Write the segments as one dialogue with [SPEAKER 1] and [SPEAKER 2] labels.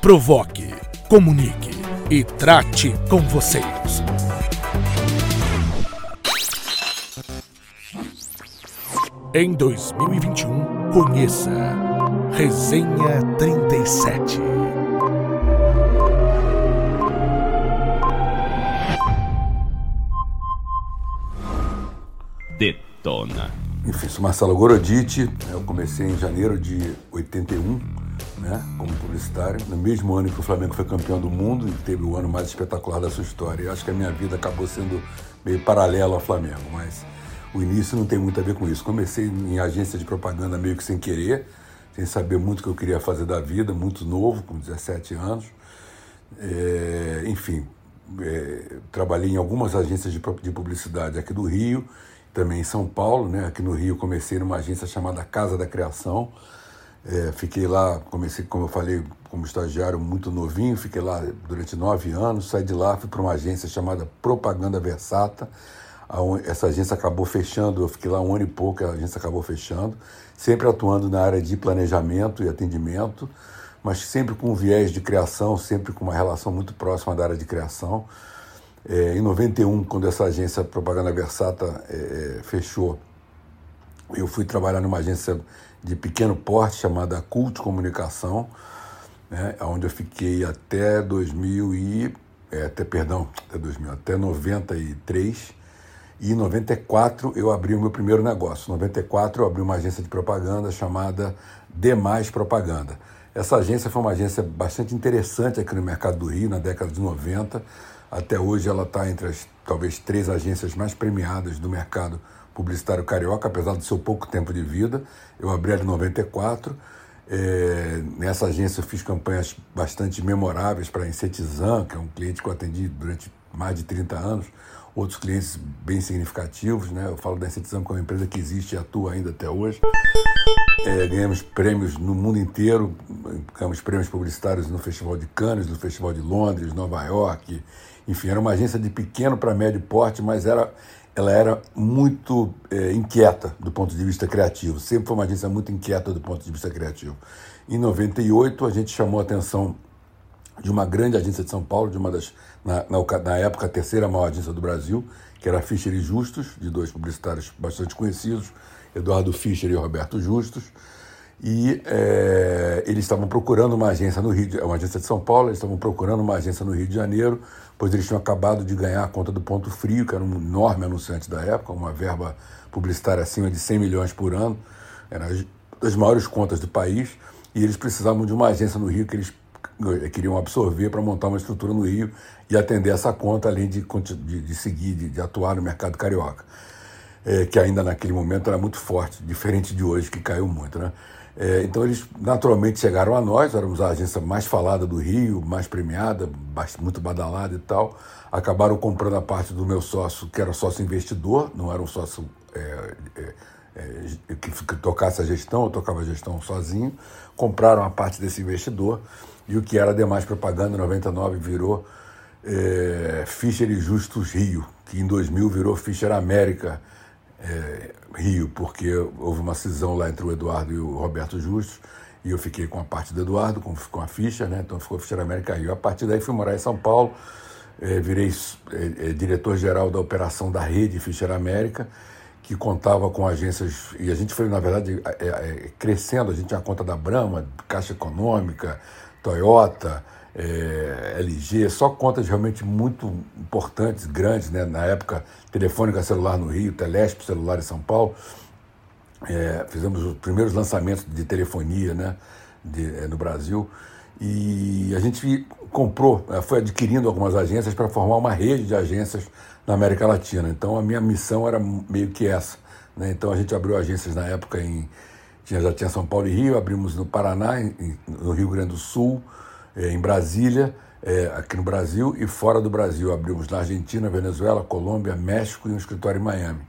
[SPEAKER 1] provoque, comunique e trate com vocês. Em 2021, conheça Resenha 37.
[SPEAKER 2] Detona.
[SPEAKER 3] Enfim, sou Marcelo Goroditi, eu comecei em janeiro de 81, né, como publicitário, no mesmo ano que o Flamengo foi campeão do mundo e teve o ano mais espetacular da sua história. Eu acho que a minha vida acabou sendo meio paralelo ao Flamengo, mas o início não tem muito a ver com isso. Comecei em agência de propaganda meio que sem querer, sem saber muito o que eu queria fazer da vida, muito novo, com 17 anos. É, enfim, é, trabalhei em algumas agências de, de publicidade aqui do Rio, também em São Paulo, né? Aqui no Rio comecei numa agência chamada Casa da Criação. É, fiquei lá, comecei, como eu falei, como estagiário muito novinho, fiquei lá durante nove anos, saí de lá, fui para uma agência chamada Propaganda Versata. Essa agência acabou fechando, eu fiquei lá um ano e pouco, a agência acabou fechando, sempre atuando na área de planejamento e atendimento, mas sempre com um viés de criação, sempre com uma relação muito próxima da área de criação. É, em 91, quando essa agência Propaganda Versata é, é, fechou, eu fui trabalhar numa agência de pequeno porte chamada Cult Comunicação, né, onde eu fiquei até 2000 e é, até perdão, até 2000, até 93. E em 94 eu abri o meu primeiro negócio. Em 94 eu abri uma agência de propaganda chamada Demais Propaganda. Essa agência foi uma agência bastante interessante aqui no mercado do Rio na década de 90 até hoje ela está entre as talvez três agências mais premiadas do mercado publicitário carioca, apesar do seu pouco tempo de vida. Eu abri ela em 94. É, nessa agência eu fiz campanhas bastante memoráveis para a Incetizan, que é um cliente que eu atendi durante mais de 30 anos, outros clientes bem significativos. Né? Eu falo da Incetizan como uma empresa que existe e atua ainda até hoje. É, ganhamos prêmios no mundo inteiro, ganhamos prêmios publicitários no Festival de Cannes, no Festival de Londres, Nova York, enfim, era uma agência de pequeno para médio porte, mas era, ela era muito é, inquieta do ponto de vista criativo. Sempre foi uma agência muito inquieta do ponto de vista criativo. Em 98, a gente chamou a atenção de uma grande agência de São Paulo, de uma das, na, na, na época, a terceira maior agência do Brasil, que era a Fischer e Justus, de dois publicitários bastante conhecidos, Eduardo Fischer e Roberto Justus. E é, eles estavam procurando uma agência no Rio, uma agência de São Paulo, eles estavam procurando uma agência no Rio de Janeiro pois eles tinham acabado de ganhar a conta do Ponto Frio, que era um enorme anunciante da época, uma verba publicitária acima de 100 milhões por ano, era das maiores contas do país, e eles precisavam de uma agência no Rio que eles eh, queriam absorver para montar uma estrutura no Rio e atender essa conta, além de, de, de seguir, de, de, atuar no mercado carioca, é, que ainda naquele momento era muito forte, diferente de hoje, que caiu muito. Né? É, então eles naturalmente chegaram a nós, éramos a agência mais falada do Rio, mais premiada, muito badalada e tal. Acabaram comprando a parte do meu sócio, que era sócio investidor, não era um sócio é, é, é que, que, tocasse a gestão, eu tocava a gestão sozinho. Compraram a parte desse investidor e o que era demais propaganda em 99 virou é, Fischer e Justus Rio, que em 2000 virou Fischer América é, Rio, porque houve uma cisão lá entre o Eduardo e o Roberto Justus, e eu fiquei com a parte do Eduardo, com, com a ficha, né? então ficou Fischer América Rio. A partir daí fui morar em São Paulo, é, virei é, é, diretor-geral da operação da rede Fischer América, que contava com agências, e a gente foi, na verdade, é, é, crescendo, a gente tinha a conta da Brahma, Caixa Econômica, Toyota, é, LG, só contas realmente muito importantes, grandes, né? na época, Telefônica Celular no Rio, Telesp Celular em São Paulo. É, fizemos os primeiros lançamentos de telefonia né? de, é, no Brasil. E a gente comprou, é, foi adquirindo algumas agências para formar uma rede de agências na América Latina. Então a minha missão era meio que essa. Né? Então a gente abriu agências na época em. Já tinha São Paulo e Rio, abrimos no Paraná, em, no Rio Grande do Sul, é, em Brasília, é, aqui no Brasil e fora do Brasil. Abrimos na Argentina, Venezuela, Colômbia, México e um escritório em Miami.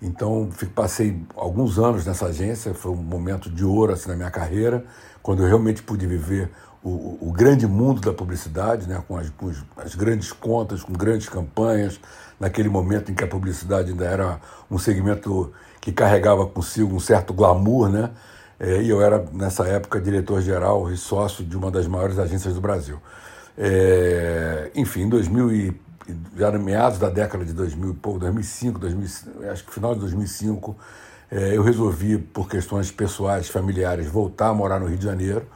[SPEAKER 3] Então, passei alguns anos nessa agência, foi um momento de ouro assim, na minha carreira, quando eu realmente pude viver o, o grande mundo da publicidade, né, com, as, com as grandes contas, com grandes campanhas, naquele momento em que a publicidade ainda era um segmento que carregava consigo um certo glamour, né? É, e eu era, nessa época, diretor-geral e sócio de uma das maiores agências do Brasil. É, enfim, em 2000 e, já meados da década de 2000, pô, 2005, 2000, acho que final de 2005, é, eu resolvi, por questões pessoais, familiares, voltar a morar no Rio de Janeiro.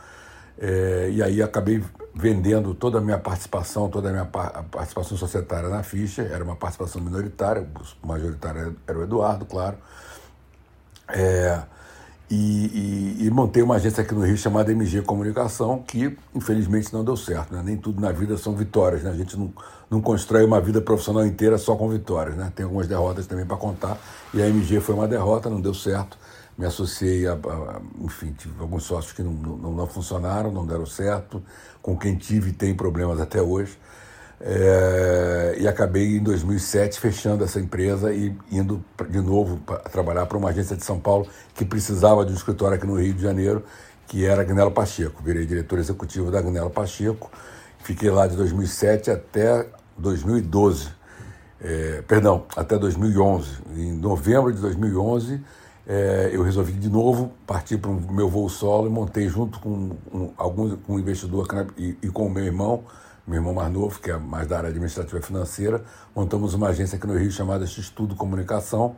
[SPEAKER 3] É, e aí acabei vendendo toda a minha participação, toda a minha a participação societária na ficha, era uma participação minoritária, o majoritário era o Eduardo, claro. É, e, e, e, montei uma agência aqui no Rio chamada MG Comunicação, que infelizmente não deu certo. Né? Nem tudo na vida são vitórias. Né? A gente não, não constrói uma vida profissional inteira só com vitórias. Né? Tem algumas derrotas também para contar. E a MG foi uma derrota, não deu certo. Me associei a, a enfim, tive alguns sócios que não, não, não funcionaram, não deram certo. Com quem tive tem problemas até hoje. É, e acabei em 2007 fechando essa empresa e indo de novo para trabalhar para uma agência de São Paulo que precisava de um escritório aqui no Rio de Janeiro, que era a Gnelo Pacheco. Virei diretor executivo da Gnelo Pacheco. Fiquei lá de 2007 até 2012. É, perdão, até 2011. Em novembro de 2011, é, eu resolvi de novo partir para o meu voo solo e montei junto com um, alguns, com um investidor e, e com o meu irmão meu irmão mais novo, que é mais da área administrativa e financeira, montamos uma agência aqui no Rio chamada X-Tudo Comunicação.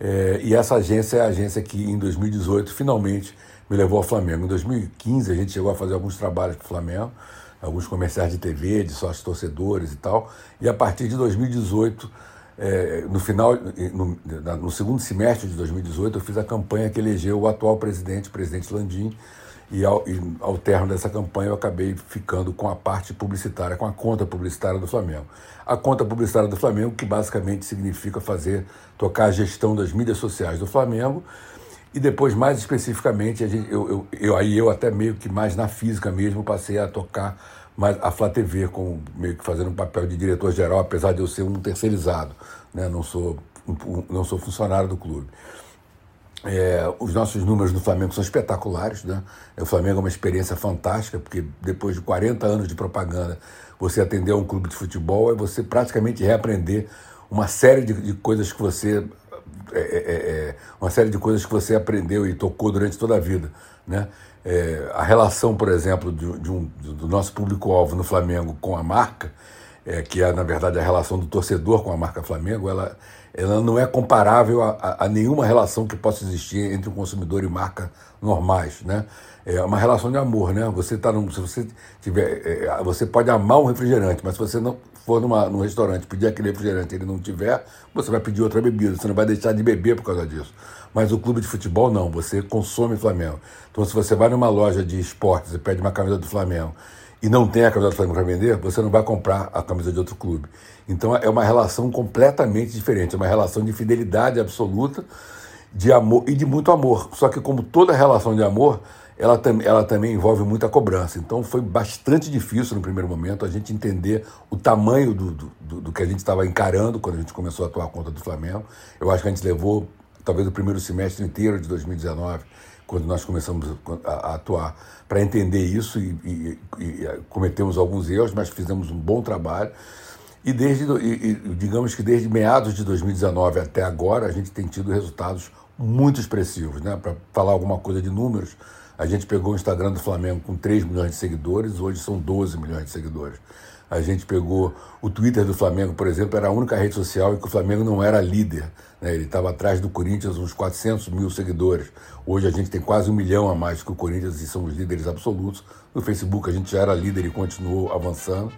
[SPEAKER 3] É, e essa agência é a agência que, em 2018, finalmente me levou ao Flamengo. Em 2015, a gente chegou a fazer alguns trabalhos para o Flamengo, alguns comerciais de TV, de sócios torcedores e tal. E a partir de 2018, é, no final, no, no segundo semestre de 2018, eu fiz a campanha que elegeu o atual presidente, o presidente Landim, e ao, e ao término dessa campanha eu acabei ficando com a parte publicitária, com a conta publicitária do Flamengo. A conta publicitária do Flamengo, que basicamente significa fazer, tocar a gestão das mídias sociais do Flamengo. E depois, mais especificamente, gente, eu, eu, eu, aí eu até meio que mais na física mesmo passei a tocar mais a Flá TV, com, meio que fazendo um papel de diretor-geral, apesar de eu ser um terceirizado, né? não, sou, não sou funcionário do clube. É, os nossos números no Flamengo são espetaculares. Né? O Flamengo é uma experiência fantástica, porque depois de 40 anos de propaganda, você atender um clube de futebol é você praticamente reaprender uma série de, de coisas que você. É, é, é, é uma série de coisas que você aprendeu e tocou durante toda a vida. Né? É, a relação, por exemplo, de, de um, do nosso público-alvo no Flamengo com a marca, que é, na verdade, a relação do torcedor com a marca Flamengo, ela, ela não é comparável a, a, a, nenhuma relação que possa existir entre um consumidor e marca normais, né? É uma relação de amor, né? Você tá num, se você tiver, é, é, você pode amar um refrigerante, mas se você não for numa, num restaurante pedir aquele refrigerante ele não tiver, você vai pedir outra bebida, você não vai deixar de beber por causa disso. Mas o clube de futebol não, você consome Flamengo. Então se você vai numa loja de esportes e pede uma camisa do Flamengo e não tem a camisa do Flamengo para vender, você não vai comprar a camisa de outro clube. Então é uma relação completamente diferente, é uma relação de fidelidade absoluta, de amor e de muito amor. Só que como toda relação de amor, ela, ela também envolve muita cobrança. Então foi bastante difícil no primeiro momento a gente entender o tamanho do, do, do que a gente estava encarando quando a gente começou a atuar conta do Flamengo. Eu acho que a gente levou talvez o primeiro semestre inteiro de 2019 quando nós começamos a, atuar, para entender isso e, e, e, cometemos alguns erros, mas fizemos um bom trabalho. E desde, e, digamos que desde meados de 2019 até agora, a gente tem tido resultados muito expressivos. Né? Para falar alguma coisa de números, a gente pegou o Instagram do Flamengo com 3 milhões de seguidores, hoje são 12 milhões de seguidores. A gente pegou o Twitter do Flamengo, por exemplo, era a única rede social em que o Flamengo não era líder. Né? Ele estava atrás do Corinthians uns 400 mil seguidores. Hoje a gente tem quase um milhão a mais que o Corinthians e são os líderes absolutos. No Facebook a gente já era líder e continuou avançando.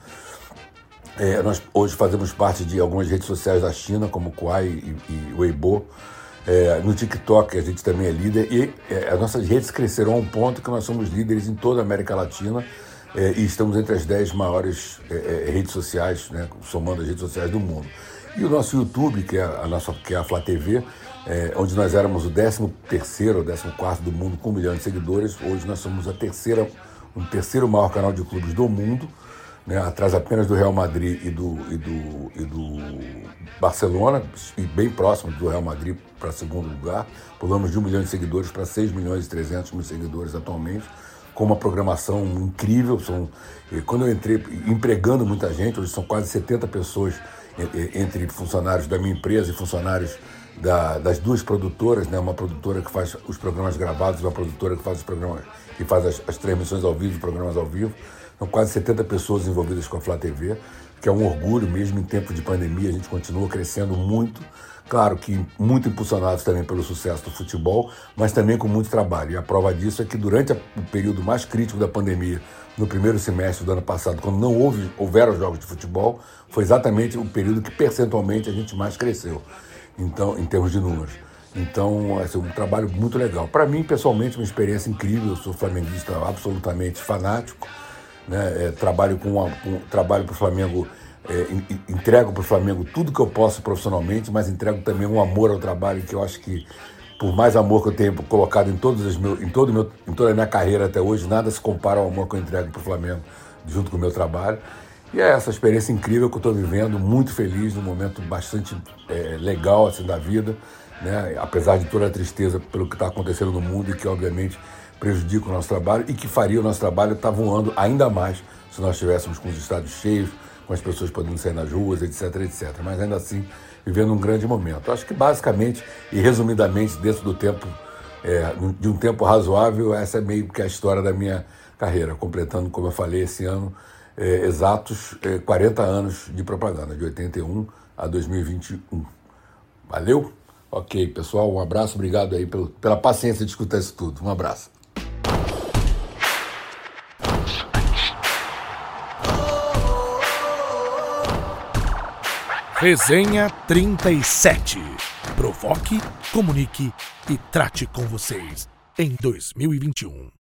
[SPEAKER 3] É, nós hoje fazemos parte de algumas redes sociais da China, como Kuai e, e Weibo. É, no TikTok a gente também é líder e é, as nossas redes cresceram a um ponto que nós somos líderes em toda a América Latina é, e estamos entre as 10 maiores é, é, redes sociais, né, somando as redes sociais do mundo. E o nosso YouTube, que é a, nossa, que é a Flá TV, é, onde nós éramos o 13 terceiro ou 14 quarto do mundo com um milhão de seguidores, hoje nós somos a terceira, o terceiro maior canal de clubes do mundo, né, atrás apenas do Real Madrid e do, e do, e do Barcelona, e bem próximo do Real Madrid para segundo lugar. Pulamos de um milhão de seguidores para 6 milhões e 300 mil seguidores atualmente com uma programação incrível. São, quando eu entrei empregando muita gente, hoje são quase 70 pessoas entre funcionários da minha empresa e funcionários da, das duas produtoras, né? uma produtora que faz os programas gravados e uma produtora que faz os programas que faz as, as transmissões ao vivo, programas ao vivo. São quase 70 pessoas envolvidas com a Flá TV, que é um orgulho mesmo em tempo de pandemia, a gente continua crescendo muito. Claro que muito impulsionados também pelo sucesso do futebol, mas também com muito trabalho. E a prova disso é que durante o período mais crítico da pandemia, no primeiro semestre do ano passado, quando não houve, houveram jogos de futebol, foi exatamente o período que percentualmente a gente mais cresceu, então, em termos de números. Então, é um trabalho muito legal. Para mim, pessoalmente, uma experiência incrível. Eu sou flamenguista absolutamente fanático. Né? É, trabalho com, com trabalho para o Flamengo, é, entrego para o Flamengo tudo que eu posso profissionalmente, mas entrego também um amor ao trabalho que eu acho que por mais amor que eu tenho colocado em todos os meus, em todo meu, em toda a minha carreira até hoje, nada se compara ao amor que eu entrego para o Flamengo junto com o meu trabalho. E é essa experiência incrível que eu estou vivendo, muito feliz, num momento bastante é, legal assim da vida, né? apesar de toda a tristeza pelo que está acontecendo no mundo e que obviamente prejudica o nosso trabalho e que faria o nosso trabalho estar tá voando ainda mais se nós estivéssemos com os estados cheios, com as pessoas podendo sair nas ruas, etc, etc. Mas ainda assim, vivendo um grande momento. Acho que basicamente e resumidamente, dentro do tempo, é, de um tempo razoável, essa é meio que a história da minha carreira, completando, como eu falei, esse ano, é, exatos é, 40 anos de propaganda, de 81 a 2021. Valeu? Ok, pessoal, um abraço, obrigado aí pelo, pela paciência de escutar isso tudo. Um abraço.
[SPEAKER 1] Resenha 37. Provoque, comunique e trate com vocês em 2021.